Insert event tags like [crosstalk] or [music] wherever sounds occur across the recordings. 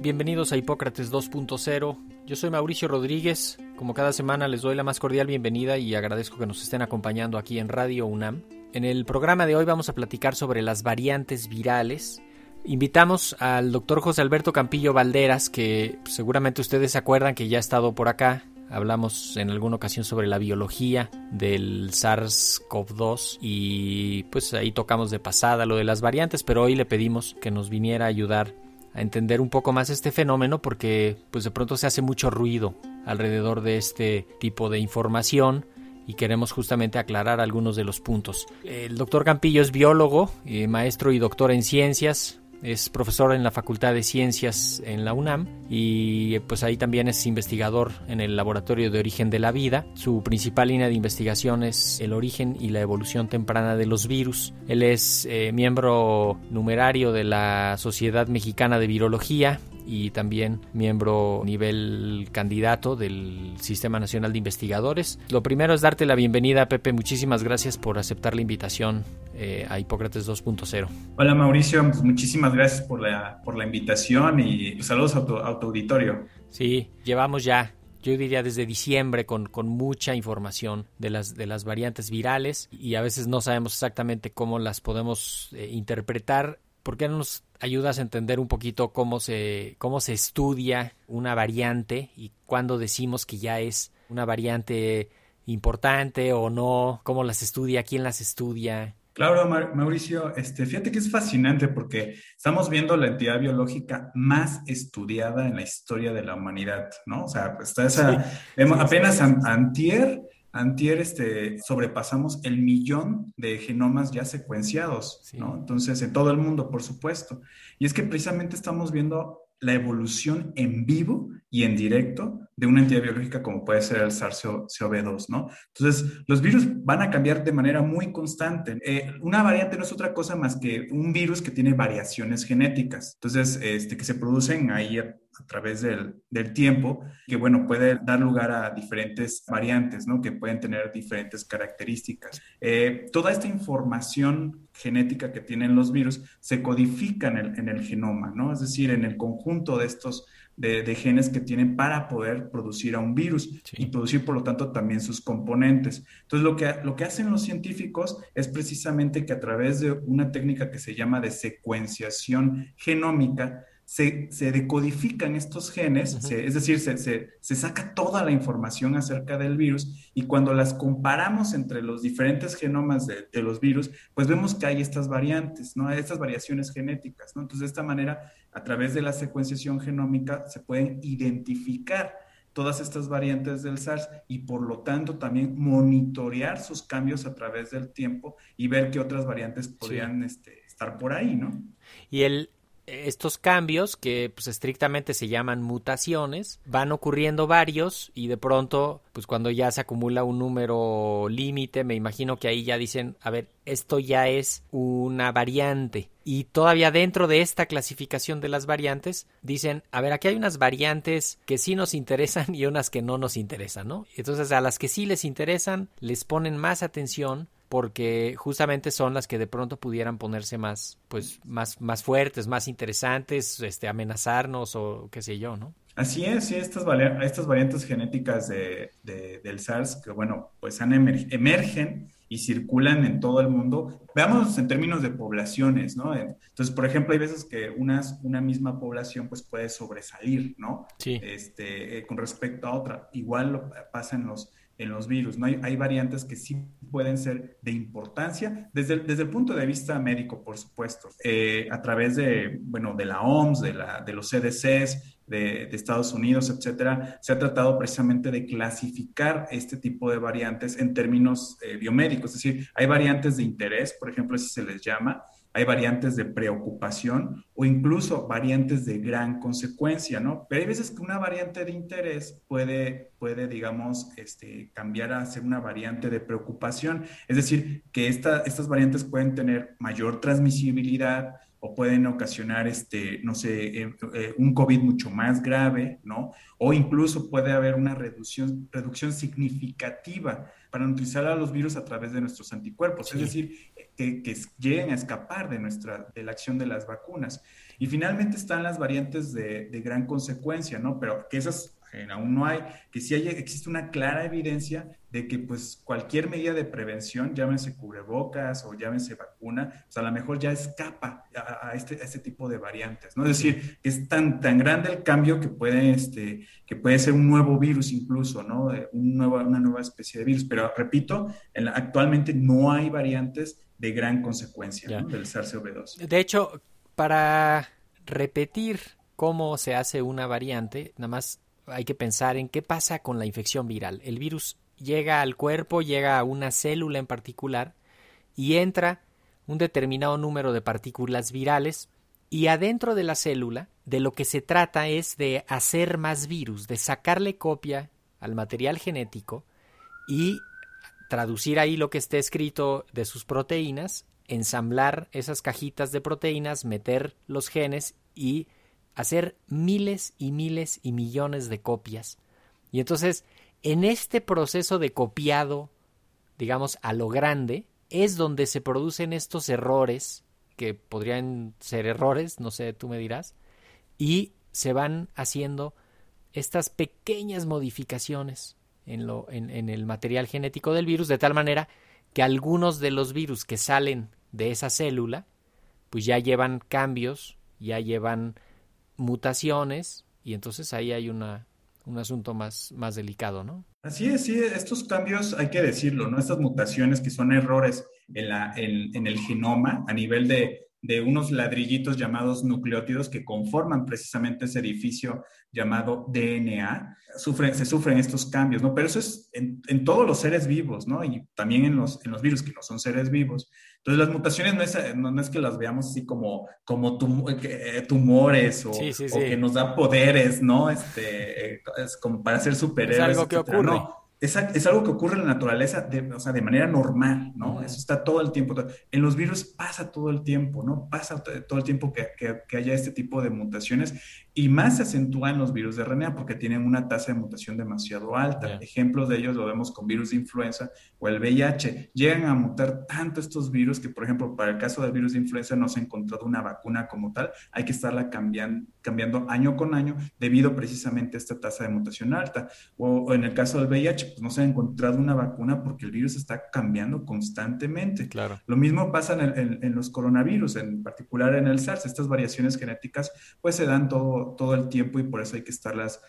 Bienvenidos a Hipócrates 2.0. Yo soy Mauricio Rodríguez. Como cada semana les doy la más cordial bienvenida y agradezco que nos estén acompañando aquí en Radio UNAM. En el programa de hoy vamos a platicar sobre las variantes virales. Invitamos al doctor José Alberto Campillo Valderas, que seguramente ustedes se acuerdan que ya ha estado por acá. Hablamos en alguna ocasión sobre la biología del SARS-CoV-2 y pues ahí tocamos de pasada lo de las variantes, pero hoy le pedimos que nos viniera a ayudar a entender un poco más este fenómeno porque pues de pronto se hace mucho ruido alrededor de este tipo de información y queremos justamente aclarar algunos de los puntos. El doctor Campillo es biólogo, eh, maestro y doctor en ciencias, es profesor en la Facultad de Ciencias en la UNAM y pues ahí también es investigador en el Laboratorio de Origen de la Vida. Su principal línea de investigación es el origen y la evolución temprana de los virus. Él es eh, miembro numerario de la Sociedad Mexicana de Virología y también miembro nivel candidato del Sistema Nacional de Investigadores. Lo primero es darte la bienvenida, Pepe. Muchísimas gracias por aceptar la invitación eh, a Hipócrates 2.0. Hola Mauricio, muchísimas gracias por la, por la invitación y saludos a tu, auditorio. Sí, llevamos ya yo diría desde diciembre con, con, mucha información de las, de las variantes virales y a veces no sabemos exactamente cómo las podemos eh, interpretar. ¿Por qué no nos ayudas a entender un poquito cómo se, cómo se estudia una variante y cuándo decimos que ya es una variante importante o no, cómo las estudia, quién las estudia. Claro, Mauricio, este, fíjate que es fascinante porque estamos viendo la entidad biológica más estudiada en la historia de la humanidad, ¿no? O sea, está esa, apenas antier Antier este, sobrepasamos el millón de genomas ya secuenciados, ¿no? Entonces, en todo el mundo, por supuesto. Y es que precisamente estamos viendo la evolución en vivo y en directo de una entidad biológica como puede ser el SARS-CoV-2, ¿no? Entonces, los virus van a cambiar de manera muy constante. Eh, una variante no es otra cosa más que un virus que tiene variaciones genéticas, entonces, este, que se producen ahí a, través del, del, tiempo, que bueno, puede dar lugar a diferentes variantes, ¿no? Que pueden tener diferentes características. Eh, toda esta información genética que tienen los virus se codifica en el, en el genoma, ¿no? Es decir, en el conjunto de estos de, genes que tienen para poder producir a un virus y producir, por lo tanto, también sus componentes. Entonces, lo que, lo que hacen los científicos es precisamente que a través de una técnica que se llama de secuenciación genómica, se, decodifican estos genes, es decir, se, saca toda la información acerca del virus y cuando las comparamos entre los diferentes genomas de, los virus, pues vemos que hay estas variantes, ¿no? Estas variaciones genéticas, ¿no? Entonces, de esta manera, a través de la secuenciación genómica, se pueden identificar todas estas variantes del SARS y por lo tanto también monitorear sus cambios a través del tiempo y ver qué otras variantes podrían este, estar por ahí, ¿no? Y el, estos cambios, que pues estrictamente se llaman mutaciones, van ocurriendo varios y de pronto, pues cuando ya se acumula un número límite, me imagino que ahí ya dicen, a ver, esto ya es una variante. Y todavía dentro de esta clasificación de las variantes, dicen, a ver, aquí hay unas variantes que sí nos interesan [laughs] y unas que no nos interesan, ¿no? Entonces a las que sí les interesan, les ponen más atención porque justamente son las que de pronto pudieran ponerse más, pues, más, más fuertes, más interesantes, este, amenazarnos o qué sé yo, ¿no? Así es, sí, estas, estas variantes genéticas de, del SARS que, bueno, pues han emergen y circulan en todo el mundo. Veamos en términos de poblaciones, ¿no? Entonces, por ejemplo, hay veces que unas, una misma población pues puede sobresalir, ¿no? Sí. Este, eh, con respecto a otra. Igual lo pasa en los, en los virus, ¿no? Hay, hay, variantes que sí pueden ser de importancia desde el, desde el punto de vista médico, por supuesto, eh, a través de, bueno, de la OMS, de, la, de los CDCs, de, Estados Unidos, etcétera, se ha tratado precisamente de clasificar este tipo de variantes en términos eh, biomédicos, es decir, hay variantes de interés, por ejemplo, así se les llama, hay variantes de preocupación o incluso variantes de gran consecuencia, ¿no? Pero hay veces que una variante de interés puede, puede digamos, este, cambiar a ser una variante de preocupación. Es decir, que esta, estas variantes pueden tener mayor transmisibilidad o pueden ocasionar, este, no sé, eh, eh, un COVID mucho más grave, ¿no? O incluso puede haber una reducción, reducción significativa para neutralizar a los virus a través de nuestros anticuerpos. Sí. Es decir, que, que, lleguen a escapar de, nuestra, de la acción de las vacunas. Y finalmente están las variantes de, de gran consecuencia, ¿no? Pero que esas eh, aún no hay, que sí hay, existe una clara evidencia de que pues cualquier medida de prevención, llámese cubrebocas o llámese vacuna, pues a lo mejor ya escapa a, a, este, a este tipo de variantes, ¿no? Es decir, es tan, tan grande el cambio que puede, este, que puede ser un nuevo virus incluso, ¿no? Un nuevo, una nueva especie de virus, pero repito, en la, actualmente no hay variantes de gran consecuencia ¿no? del SARS-CoV-2. De hecho, para repetir cómo se hace una variante, nada más hay que pensar en qué pasa con la infección viral. El virus llega al cuerpo, llega a una célula en particular y entra un determinado número de partículas virales y adentro de la célula de lo que se trata es de hacer más virus, de sacarle copia al material genético y traducir ahí lo que esté escrito de sus proteínas, ensamblar esas cajitas de proteínas, meter los genes y hacer miles y miles y millones de copias. Y entonces, en este proceso de copiado, digamos, a lo grande, es donde se producen estos errores, que podrían ser errores, no sé, tú me dirás, y se van haciendo estas pequeñas modificaciones en, lo, en, en el material genético del virus, de tal manera que algunos de los virus que salen de esa célula, pues ya llevan cambios, ya llevan mutaciones y entonces ahí hay una, un asunto más, más delicado, ¿no? Así es, sí, estos cambios hay que decirlo, ¿no? Estas mutaciones que son errores en, la, en, en el genoma a nivel de, de unos ladrillitos llamados nucleótidos que conforman precisamente ese edificio llamado DNA, sufren, se sufren estos cambios, ¿no? Pero eso es en, en, todos los seres vivos, ¿no? Y también en los, en los virus que no son seres vivos. Entonces las mutaciones no es, no, no es que las veamos así como, como tum, eh, tumores o, sí, sí, sí. o, que nos da poderes, ¿no? Este, eh, es como para ser superhéroes. Es algo que etcétera. ocurre. No, es, es, algo que ocurre en la naturaleza, de, o sea, de manera normal, ¿no? Uh -huh. Eso está todo el tiempo. En los virus pasa todo el tiempo, ¿no? Pasa todo el tiempo que, que, que haya este tipo de mutaciones y más se acentúa en los virus de RNA porque tienen una tasa de mutación demasiado alta. Yeah. Ejemplos de ellos lo vemos con virus de influenza o el VIH. Llegan a mutar tanto estos virus que, por ejemplo, para el caso del virus de influenza no se ha encontrado una vacuna como tal. Hay que estarla cambiando, cambiando año con año debido precisamente a esta tasa de mutación alta. O, o en el caso del VIH, pues no se ha encontrado una vacuna porque el virus está cambiando constantemente. Claro. Lo mismo pasa en, el, en, en los coronavirus, en particular en el SARS. Estas variaciones genéticas pues se dan todo todo el tiempo y por eso hay que estarlas,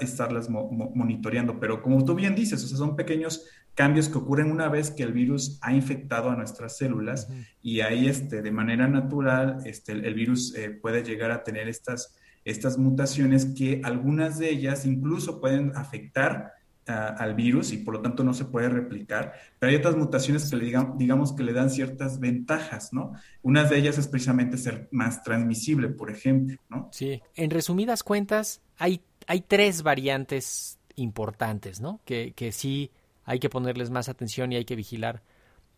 estarlas mo monitoreando. Pero como tú bien dices, o sea, son pequeños cambios que ocurren una vez que el virus ha infectado a nuestras células uh -huh. y ahí este, de manera natural este, el, el virus eh, puede llegar a tener estas, estas mutaciones que algunas de ellas incluso pueden afectar al virus y por lo tanto no se puede replicar, pero hay otras mutaciones que le digamos que le dan ciertas ventajas, ¿no? Una de ellas es precisamente ser más transmisible, por ejemplo, ¿no? Sí, en resumidas cuentas, hay, hay tres variantes importantes, ¿no? Que, que sí hay que ponerles más atención y hay que vigilar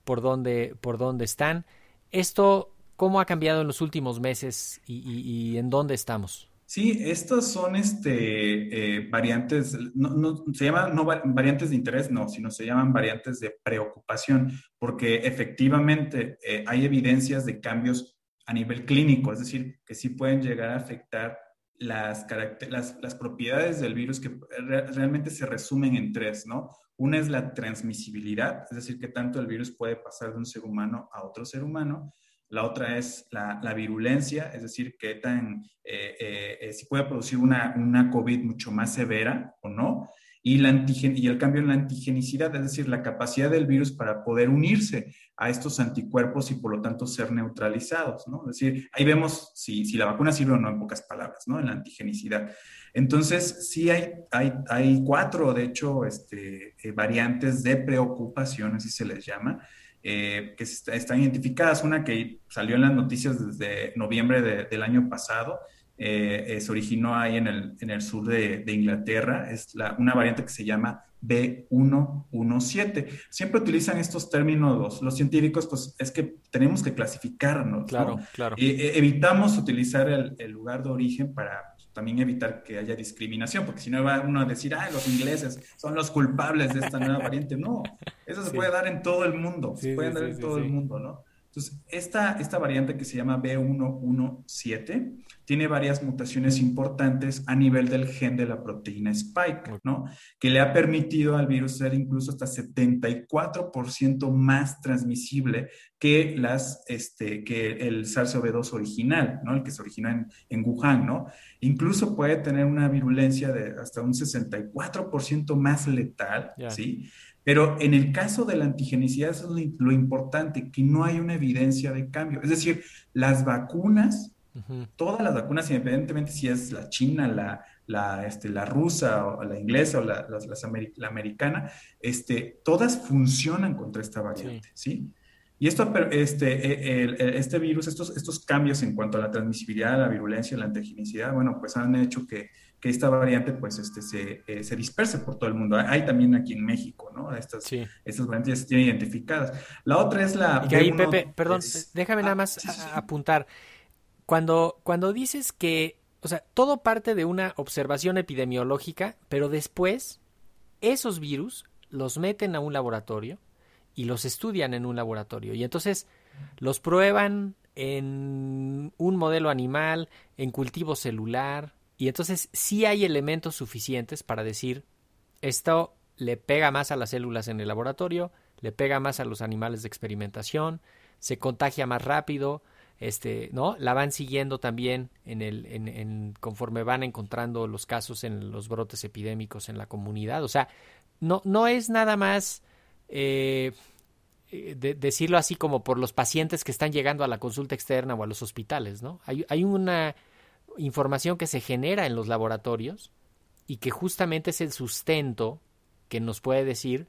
por dónde, por dónde están. Esto, ¿cómo ha cambiado en los últimos meses y en dónde estamos? Sí, estas son este, eh, variantes, no, no, se llaman no variantes de interés, no, sino se llaman variantes de preocupación, porque efectivamente eh, hay evidencias de cambios a nivel clínico, es decir, que sí pueden llegar a afectar las, las, las, propiedades del virus que realmente se resumen en tres, ¿no? Una es la transmisibilidad, es decir, que tanto el virus puede pasar de un ser humano a otro ser humano. La otra es la, la virulencia, es decir, que tan, eh, eh, eh, si puede producir una, una COVID mucho más severa o no y, la antigen y el cambio en la antigenicidad, es decir, la capacidad del virus para poder unirse a estos anticuerpos y por lo tanto ser neutralizados, ¿no? Es decir, ahí vemos si, si la vacuna sirve o no en pocas palabras, ¿no? En la antigenicidad. Entonces, sí hay, hay, hay cuatro, de hecho, este, eh, variantes de preocupación, así se les llama, eh, que están identificadas. Una que salió en las noticias desde noviembre del año pasado, eh, se originó ahí en el, en el sur de, Inglaterra, es la, una variante que se llama B117. Siempre utilizan estos términos los, científicos, pues es que tenemos que clasificarnos. Claro, claro. E, evitamos utilizar el, el, lugar de origen para también evitar que haya discriminación, porque si no va uno a decir, ah, los ingleses son los culpables de esta nueva variante. No, eso se puede dar en todo el mundo, se puede dar en todo el mundo, ¿no? Entonces, esta, esta variante que se llama B117 tiene varias mutaciones importantes a nivel del gen de la proteína spike, ¿no? Que le ha permitido al virus ser incluso hasta 74% más transmisible que, las, este, que el SARS-CoV-2 original, ¿no? El que se originó en, en Wuhan, ¿no? Incluso puede tener una virulencia de hasta un 64% más letal, ¿sí? Pero en el caso de la antigenicidad, eso es lo, importante, que no hay una evidencia de cambio. Es decir, las vacunas, todas las vacunas, independientemente si es la china, la, la, este, la rusa o la inglesa o la, la americana, este, todas funcionan contra esta variante, ¿sí? Y esto, este, e, este virus, estos, estos cambios en cuanto a la transmisibilidad, la virulencia, la antigenicidad, bueno, pues han hecho que que esta variante pues este, se, eh, se, disperse por todo el mundo. Hay también aquí en México, ¿no? Estas, estas variantes ya se tienen identificadas. La otra es la... Y ahí, Pepe, perdón, déjame nada ah, más apuntar. Cuando, cuando dices que, o sea, todo parte de una observación epidemiológica, pero después esos virus los meten a un laboratorio y los estudian en un laboratorio. Y entonces los prueban en un modelo animal, en cultivo celular, y entonces sí hay elementos suficientes para decir esto le pega más a las células en el laboratorio, le pega más a los animales de experimentación, se contagia más rápido, este, ¿no? La van siguiendo también en el, conforme van encontrando los casos en los brotes epidémicos en la comunidad. O sea, no, no es nada más eh, eh, decirlo así como por los pacientes que están llegando a la consulta externa o a los hospitales, ¿no? Hay, hay una información que se genera en los laboratorios y que justamente es el sustento que nos puede decir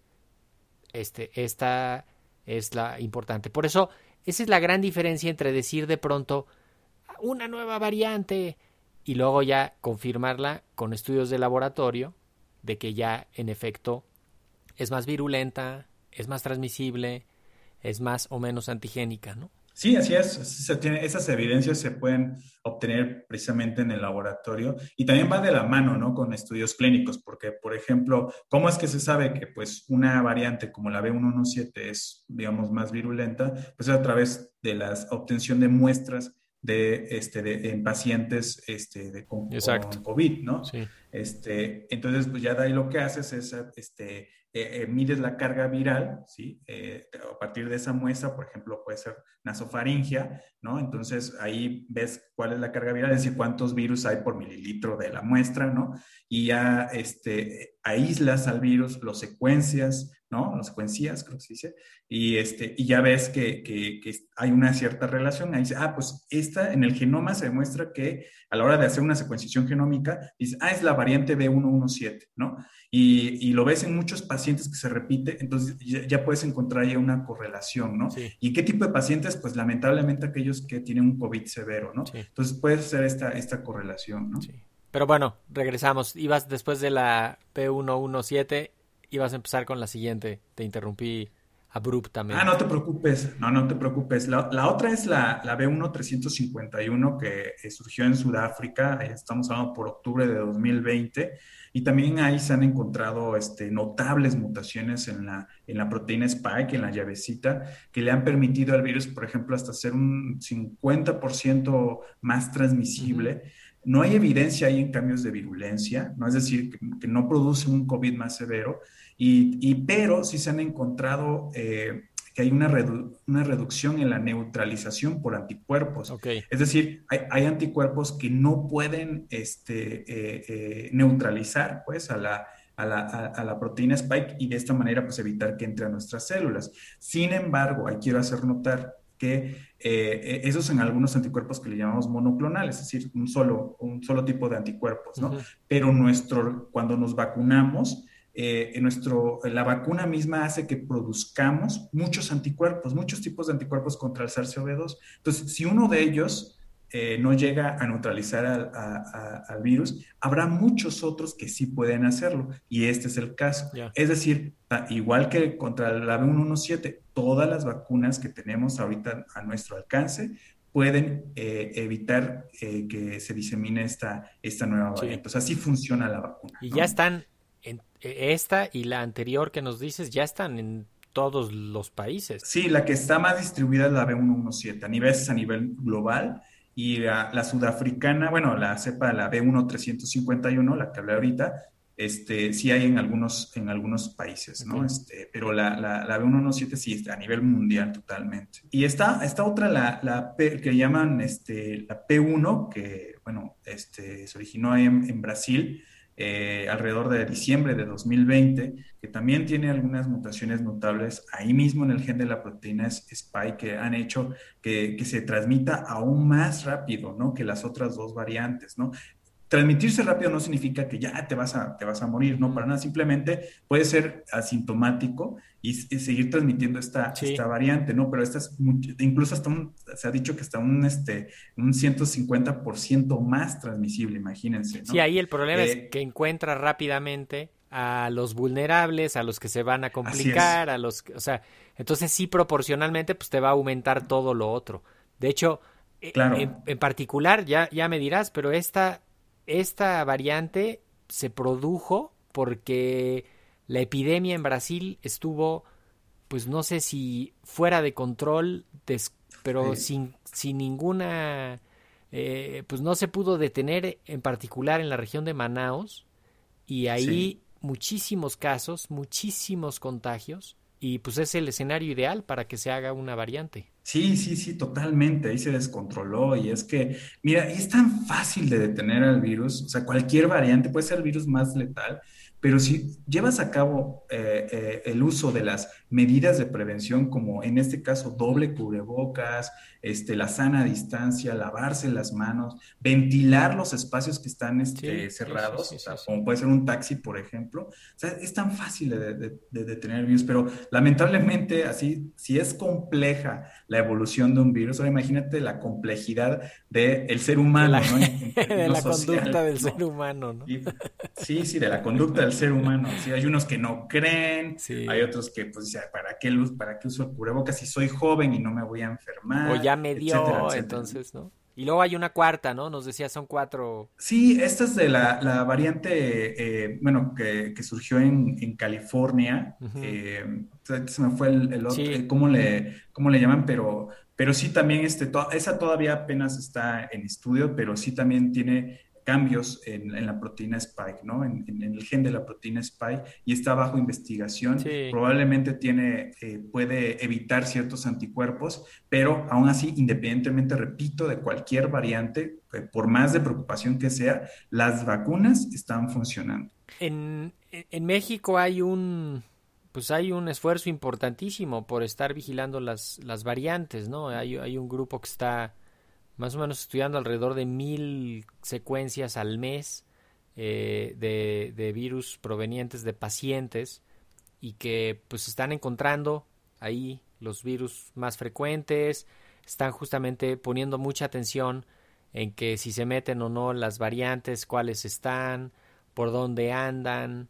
este, esta es la importante. Por eso, esa es la gran diferencia entre decir de pronto una nueva variante y luego ya confirmarla con estudios de laboratorio de que ya en efecto es más virulenta, es más transmisible, es más o menos antigénica, ¿no? Sí, así es. Se tiene, esas evidencias se pueden obtener precisamente en el laboratorio y también va de la mano, ¿no? Con estudios clínicos, porque, por ejemplo, ¿cómo es que se sabe que, pues, una variante como la B117 es, digamos, más virulenta? Pues es a través de la obtención de muestras de, este, de, en pacientes este, de, con, COVID, ¿no? Sí. Este, entonces, pues ya de ahí lo que haces es este, eh, eh, mides la carga viral, ¿sí? Eh, a partir de esa muestra, por ejemplo, puede ser nasofaringia, ¿no? Entonces ahí ves cuál es la carga viral, es decir, cuántos virus hay por mililitro de la muestra, ¿no? Y ya este, aíslas al virus, lo secuencias, ¿no? Lo secuencias, creo que se dice, y, este, y ya ves que, que, que, hay una cierta relación. Ahí dice, ah, pues esta en el genoma se demuestra que a la hora de hacer una secuenciación genómica, dice, ah, es la variante B117, ¿no? Y, y lo ves en muchos pacientes que se repite, entonces ya, puedes encontrar ya una correlación, ¿no? ¿Y qué tipo de pacientes? Pues lamentablemente aquellos que tienen un COVID severo, ¿no? Entonces puedes hacer esta, esta correlación, ¿no? Sí. Pero bueno, regresamos. Ibas después de la P117, ibas a empezar con la siguiente. Te interrumpí abruptamente. Ah, no te preocupes, no, no te preocupes. La, la otra es la, la B1351 que eh, surgió en Sudáfrica, estamos hablando por octubre de 2020, y también ahí se han encontrado este, notables mutaciones en la, en la proteína spike, en la llavecita, que le han permitido al virus, por ejemplo, hasta ser un 50% más transmisible. no hay evidencia ahí en cambios de virulencia, ¿no? Es decir, que, no produce un COVID más severo, y, pero sí se han encontrado eh, que hay una, una, reducción en la neutralización por anticuerpos. Es decir, hay, anticuerpos que no pueden este, eh, eh, neutralizar pues, a la, a la, a, la, proteína spike y de esta manera pues, evitar que entre a nuestras células. Sin embargo, ahí quiero hacer notar que eh, esos en algunos anticuerpos que le llamamos monoclonales, es decir, un solo, un solo tipo de anticuerpos, ¿no? Pero nuestro, cuando nos vacunamos, eh, nuestro, la vacuna misma hace que produzcamos muchos anticuerpos, muchos tipos de anticuerpos contra el SARS-CoV-2. Entonces, si uno de ellos eh, no llega a neutralizar al, virus, habrá muchos otros que sí pueden hacerlo, y este es el caso. Es decir, igual que contra la B117, todas las vacunas que tenemos ahorita a nuestro alcance pueden eh, evitar que se disemine esta, esta nueva variante. Así funciona la vacuna. Y ya están esta y la anterior que nos dices ya están en todos los países. Sí, la que está más distribuida es la B117, a nivel, a nivel global, y la, sudafricana, bueno, la cepa, la B1351, la que hablé ahorita, este, sí hay en algunos, en algunos países, ¿no? Este, pero la, la, la B117 sí está a nivel mundial totalmente. Y está, esta otra, la, la P, que llaman este, la P1, que, bueno, este, se originó en, en Brasil, eh, alrededor de diciembre de 2020, que también tiene algunas mutaciones notables ahí mismo en el gen de la proteína spike que han hecho que, que se transmita aún más rápido, ¿no? Que las otras dos variantes, ¿no? Transmitirse rápido no significa que ya te vas a, te vas a morir, no, para nada, simplemente puede ser asintomático y, seguir transmitiendo esta, esta variante, ¿no? Pero esta es incluso hasta un, se ha dicho que está un, este, un 150% más transmisible, imagínense. ¿no? Sí, ahí el problema es eh, que encuentra rápidamente a los vulnerables, a los que se van a complicar, a los, o sea, entonces sí proporcionalmente pues te va a aumentar todo lo otro. De hecho, e, en, en, particular, ya, ya me dirás, pero esta esta variante se produjo porque la epidemia en Brasil estuvo, pues no sé si fuera de control, pero sin, sin ninguna, eh, pues no se pudo detener en particular en la región de Manaus y ahí muchísimos casos, muchísimos contagios y pues es el escenario ideal para que se haga una variante. Sí, sí, sí, totalmente. Ahí se descontroló y es que, mira, es tan fácil de detener al virus, o sea, cualquier variante puede ser el virus más letal, pero si llevas a cabo eh, eh, el uso de las medidas de prevención, como en este caso doble cubrebocas, este, la sana distancia, lavarse las manos, ventilar los espacios que están este, cerrados, como puede ser un taxi, por ejemplo, o sea, es tan fácil de, detener el virus, pero lamentablemente así, si es compleja la evolución de un virus, ahora imagínate la complejidad del ser humano, de la, ¿no? [laughs] la conducta del ser humano, ¿no? sí, sí, de la conducta del ser humano. Sí, hay unos que no creen, hay otros que, pues, ¿para qué, luz, ¿para qué uso el cubrebocas si soy joven y no me voy a enfermar? O ya me dio, entonces, ¿no? Y luego hay una cuarta, ¿no? Nos decía, son cuatro. Sí, esta es de la, variante, eh, bueno, que, surgió en, California. Eh, se me fue el, otro, eh, ¿cómo, le, ¿cómo le llaman? Pero, pero sí también, este, esa todavía apenas está en estudio, pero sí también tiene cambios en, la proteína spike, ¿no? En, el gen de la proteína spike y está bajo investigación. Probablemente tiene, eh, puede evitar ciertos anticuerpos, pero aún así, independientemente, repito, de cualquier variante, eh, por más de preocupación que sea, las vacunas están funcionando. En, en México hay un pues hay un esfuerzo importantísimo por estar vigilando las, las variantes, ¿no? Hay, hay un grupo que está más o menos estudiando alrededor de mil secuencias al mes eh, de, de, virus provenientes de pacientes y que pues están encontrando ahí los virus más frecuentes, están justamente poniendo mucha atención en que si se meten o no las variantes, cuáles están, por dónde andan,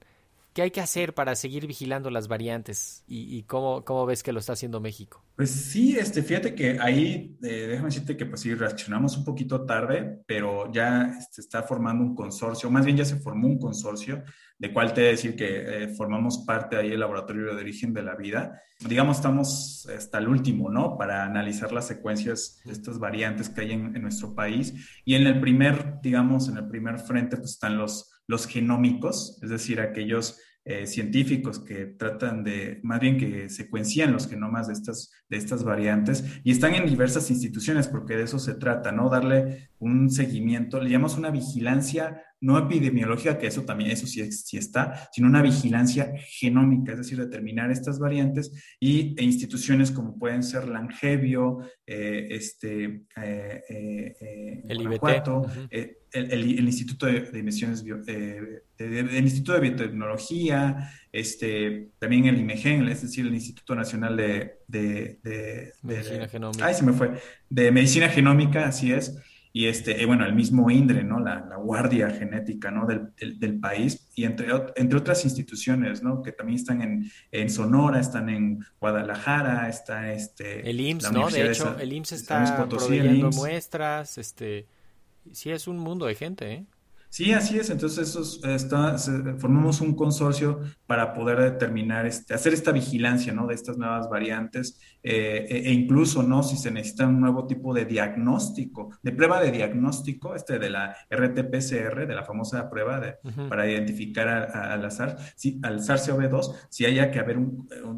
qué hay que hacer para seguir vigilando las variantes y, cómo, ves que lo está haciendo México. Pues sí, este, fíjate que ahí, eh, déjame decirte que pues sí, reaccionamos un poquito tarde, pero ya se este, está formando un consorcio, más bien ya se formó un consorcio, de cual te he de decir que eh, formamos parte ahí del Laboratorio de Origen de la Vida. Digamos, estamos hasta el último, ¿no? Para analizar las secuencias de estas variantes que hay en, en nuestro país. Y en el primer, digamos, en el primer frente, pues están los, los genómicos, es decir, aquellos eh, científicos que tratan de, más bien que secuencian los genomas de estas, de estas variantes y están en diversas instituciones porque de eso se trata, ¿no? Darle un seguimiento, le llamamos una vigilancia no epidemiológica, que eso también, eso sí, sí está, sino una vigilancia genómica, es decir, determinar estas variantes y e instituciones como pueden ser Langevio, eh, este, eh, eh, el el, Instituto de, de Emisiones, el Instituto de Biotecnología, este, también el IMEGEN, es decir, el Instituto Nacional de, de Medicina Genómica. Ay, se me fue, de Medicina Genómica, así es y este, eh, bueno, el mismo INDRE, ¿no? La, guardia genética, ¿no? Del, del, país y entre, entre otras instituciones, ¿no? Que también están en, en Sonora, están en Guadalajara, está este... El IMSS, ¿no? De hecho, el IMSS está proveyendo muestras, este... Sí, es un mundo de gente, ¿eh? Sí, así es. Entonces, esos, está, formamos un consorcio para poder determinar, este, hacer esta vigilancia, ¿no? De estas nuevas variantes eh, e, e, incluso, ¿no? Si se necesita un nuevo tipo de diagnóstico, de prueba de diagnóstico, este de la RT-PCR, de la famosa prueba de, para identificar al SARS, si, al SARS-CoV-2, si haya que haber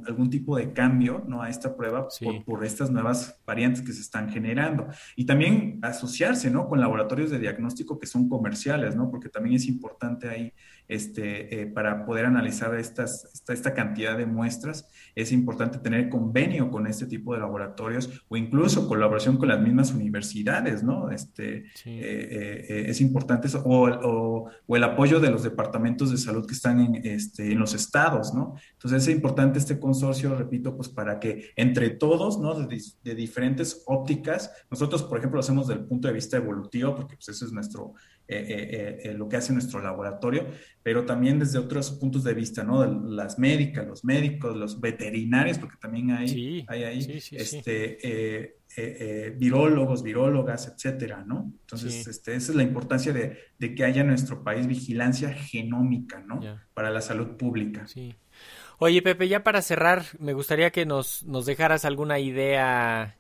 algún tipo de cambio, ¿no? A esta prueba por, por, estas nuevas variantes que se están generando. Y también asociarse, ¿no? Con laboratorios de diagnóstico que son comerciales, ¿no? Porque también es importante ahí, este, eh, para poder analizar estas, esta, esta, cantidad de muestras, es importante tener convenio con este tipo de laboratorios o incluso colaboración con las mismas universidades, ¿no? Este, eh, eh, es importante eso, o, o, el apoyo de los departamentos de salud que están en, este, en los estados, ¿no? Entonces es importante este consorcio, repito, pues para que entre todos, ¿no? De, de diferentes ópticas, nosotros, por ejemplo, lo hacemos desde el punto de vista evolutivo, porque pues ese es nuestro eh, eh, eh, lo que hace nuestro laboratorio, pero también desde otros puntos de vista, ¿no? las médicas, los médicos, los veterinarios, porque también hay, hay ahí este, virólogos, virólogas, etcétera, ¿no? Entonces, este, esa es la importancia de, que haya en nuestro país vigilancia genómica, ¿no? Para la salud pública. Sí. Oye, Pepe, ya para cerrar, me gustaría que nos, nos dejaras alguna idea,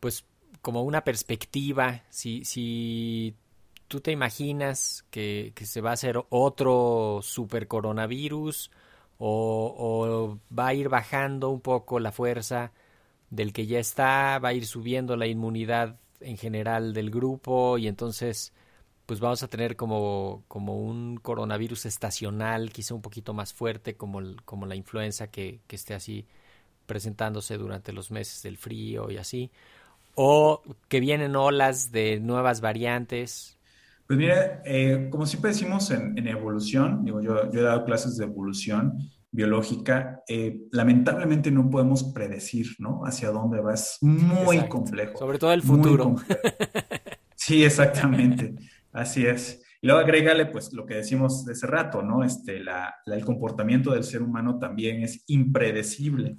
pues como una perspectiva, si, si tú te imaginas que, se va a hacer otro super coronavirus o, o, va a ir bajando un poco la fuerza del que ya está, va a ir subiendo la inmunidad en general del grupo y entonces pues vamos a tener como, como un coronavirus estacional, quizá un poquito más fuerte como, como la influenza que, que esté así presentándose durante los meses del frío y así o que vienen olas de nuevas variantes? Pues mira, eh, como siempre decimos en, evolución, digo, yo, yo, he dado clases de evolución biológica, eh, lamentablemente no podemos predecir, ¿no? Hacia dónde va, es muy complejo. Sobre todo el futuro. Sí, exactamente, [laughs] así es. Y luego agrégale, pues, lo que decimos de ese rato, ¿no? Este, la, el comportamiento del ser humano también es impredecible.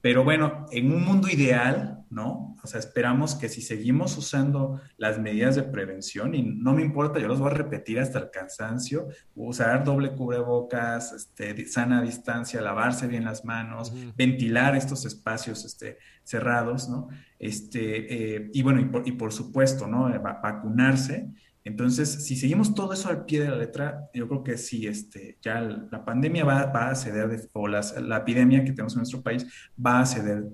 Pero bueno, en un mundo ideal, ¿no? O sea, esperamos que si seguimos usando las medidas de prevención, y no me importa, yo los voy a repetir hasta el cansancio, usar doble cubrebocas, este, sana distancia, lavarse bien las manos, ventilar estos espacios este, cerrados, ¿no? Este, eh, y bueno, y por, y por supuesto, ¿no? Vacunarse entonces, si seguimos todo eso al pie de la letra, yo creo que sí, este, ya la pandemia va, a ceder, o la epidemia que tenemos en nuestro país va a ceder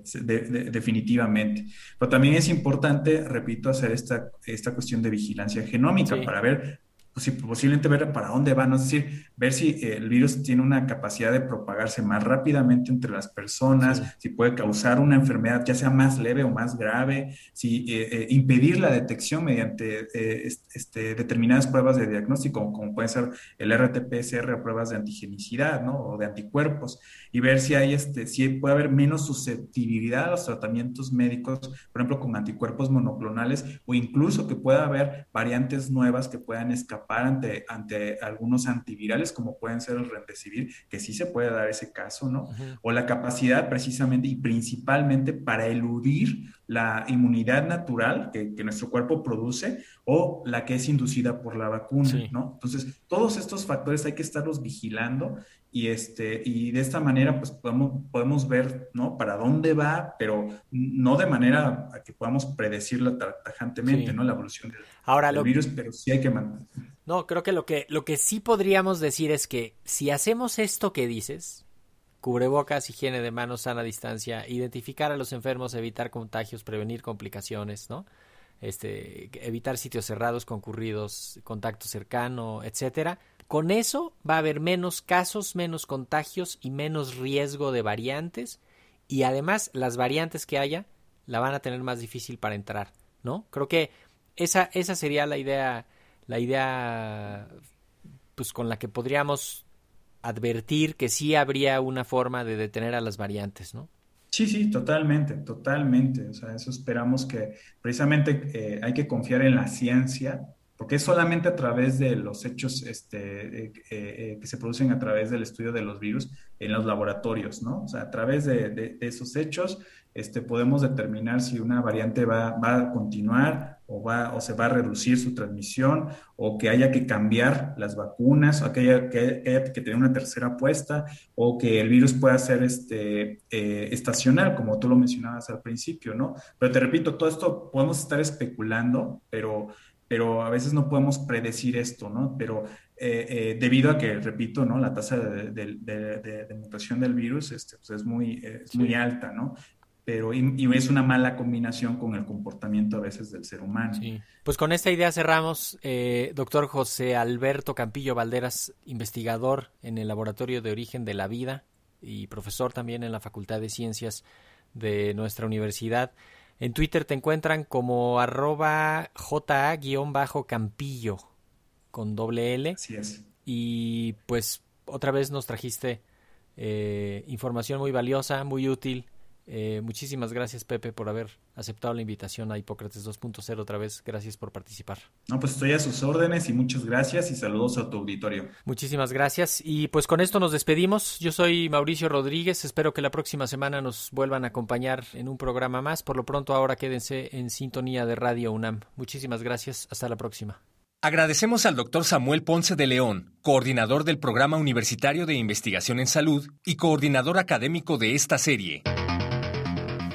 definitivamente. Pero también es importante, repito, hacer esta, esta cuestión de vigilancia genómica para ver posiblemente ver para dónde van, es decir, ver si eh, el virus tiene una capacidad de propagarse más rápidamente entre las personas, si puede causar una enfermedad ya sea más leve o más grave, si eh, eh, impedir la detección mediante este, determinadas pruebas de diagnóstico, como puede ser el RT-PCR o pruebas de antigenicidad, ¿no? O de anticuerpos, y ver si hay, este, si puede haber menos susceptibilidad a los tratamientos médicos, por ejemplo, con anticuerpos monoclonales, o incluso que pueda haber variantes nuevas que puedan escapar ante, ante algunos antivirales, como pueden ser el remdesivir, que sí se puede dar ese caso, ¿no? O la capacidad precisamente y principalmente para eludir la inmunidad natural que, nuestro cuerpo produce o la que es inducida por la vacuna, ¿no? Entonces, todos estos factores hay que estarlos vigilando y, este, y de esta manera pues podemos, podemos ver, ¿no? Para dónde va, pero no de manera a que podamos predecirlo tajantemente, ¿no? La evolución del, Ahora, virus, pero sí hay que mantener. No, creo que lo, que lo que sí podríamos decir es que si hacemos esto que dices, cubrebocas, higiene de manos, sana distancia, identificar a los enfermos, evitar contagios, prevenir complicaciones, ¿no? Este, evitar sitios cerrados, concurridos, contacto cercano, etcétera. Con eso va a haber menos casos, menos contagios y menos riesgo de variantes y además las variantes que haya la van a tener más difícil para entrar, ¿no? Creo que esa esa sería la idea la idea pues con la que podríamos advertir que sí habría una forma de detener a las variantes, ¿no? Sí, sí, totalmente, totalmente. O sea, eso esperamos que precisamente eh, hay que confiar en la ciencia, porque es solamente a través de los hechos este, eh, eh, que se producen a través del estudio de los virus en los laboratorios, ¿no? O sea, a través de, de esos hechos este, podemos determinar si una variante va, va, a continuar o, va, o se va a reducir su transmisión o que haya que cambiar las vacunas o que haya que, que tener una tercera apuesta o que el virus pueda ser este, eh, estacional, como tú lo mencionabas al principio, ¿no? Pero te repito, todo esto podemos estar especulando, pero pero a veces no podemos predecir esto, ¿no? Pero eh, eh, debido a que, repito, ¿no? La tasa de, de, mutación del virus este, pues es, muy, es muy alta, ¿no? Pero y, es una mala combinación con el comportamiento a veces del ser humano. Sí. Pues con esta idea cerramos, eh, doctor José Alberto Campillo Valderas, investigador en el Laboratorio de Origen de la Vida y profesor también en la Facultad de Ciencias de nuestra universidad. En Twitter te encuentran como arroba ja-campillo con doble L. Así es. Y pues otra vez nos trajiste eh, información muy valiosa, muy útil eh, muchísimas gracias, Pepe, por haber aceptado la invitación a Hipócrates 2.0 otra vez. Gracias por participar. No, pues estoy a sus órdenes y muchas gracias y saludos a tu auditorio. Muchísimas gracias. Y pues con esto nos despedimos. Yo soy Mauricio Rodríguez. Espero que la próxima semana nos vuelvan a acompañar en un programa más. Por lo pronto, ahora quédense en sintonía de Radio UNAM. Muchísimas gracias. Hasta la próxima. Agradecemos al doctor Samuel Ponce de León, coordinador del Programa Universitario de Investigación en Salud y coordinador académico de esta serie.